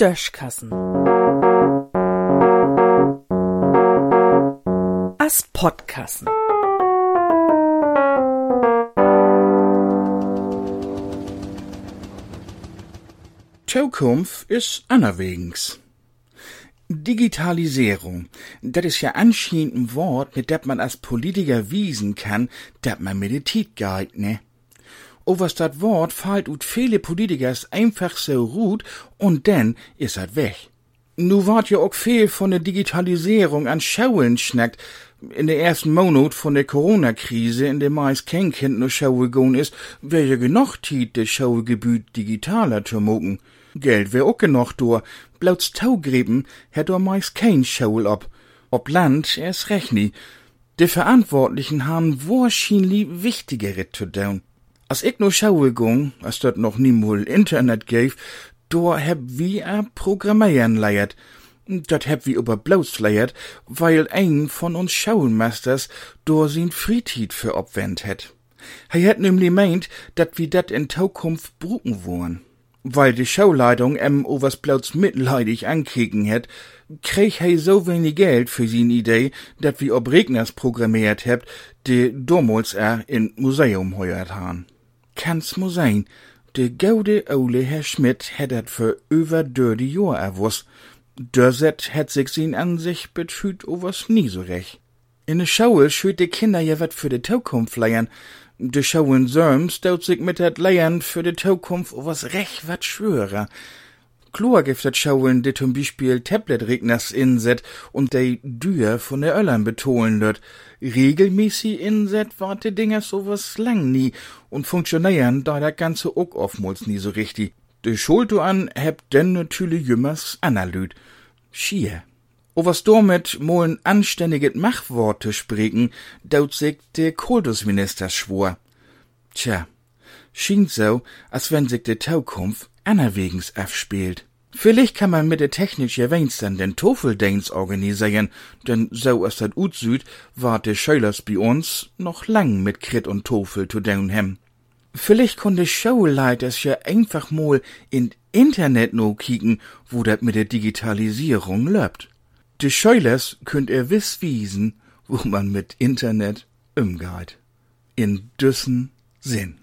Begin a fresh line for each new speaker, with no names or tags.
Döschkassen. As Podkassen.
Zukunft ist anerwegens. Digitalisierung, das ist ja anscheinend ein Wort, mit dem man als Politiker wiesen kann, dass man Meditit geht, ne? O was dat Wort fällt ut viele Politikers einfach so gut und dann ist er weg. Nu wart ja auch viel von der Digitalisierung an Schauen schnackt. In der ersten Monat von der Corona-Krise, in der meist kein Kind nur Schaue gegangen ist, wär ja genug Tiet, das Schaugebiet digitaler zu mogen. Geld wär auch genug do. Blauts Taugräben hätt do meist kein Schaul ob. Ob Land erst recht nie. Die Verantwortlichen haben wahrscheinlich wichtigere zu tun. Als ich nur schaue ging, als dort noch niemals Internet do heb wie a Programmieren leiert. Dat heb wie über bloß leiert, weil ein von uns Schauenmasters do sin Friedhit für obwend het. Er hat nämlich meint, dat wie dat in Zukunft bruken wollen. Weil die Schauleitung em overs bloß mitleidig ankicken het, krieg he so wenig Geld für sin Idee, dat wie ob Regners programmiert hebt, die damals er in Museum heuert han kann's mo sein. De goude Ole Herr Schmidt hätt dat für über dörde Jahr erwuss. Dörset hätt sich sin an sich betüt overs nie so recht. In de Schaue schüt de Kinder ja wat für de Zukunft leiern. De Schauen Sörms daut sich mit dat Leiern für de Zukunft overs recht wat schwörer. Dat Schauen, de zum Beispiel Tablet-Regners inset und de Dür von der Öllern betonen wird. Regelmäßig inset wart de Dinger sowas lang nie und funktionieren da der ganze Uck oftmals nie so richtig. De Schuld an hebt denn natürlich jümmers analyt. Schier. O was damit molen anständiget Machworte sprechen, daut sich de Kultusminister schwor. Tja, schien so, als wenn sich de Zukunft anerwegens abspielt. Vielleicht kann man mit der Technik ja wenigstens den Tofeldance organisieren, denn so as dat ut süd, war de Schölers bei uns noch lang mit Krit und Tofel zu hem. Vielleicht konnte Showleiters ja einfach mal in Internet no kicken, wo dat mit der Digitalisierung läuft. De Schölers könnt ihr wiss wiesen, wo man mit Internet umgeht. In düssen Sinn.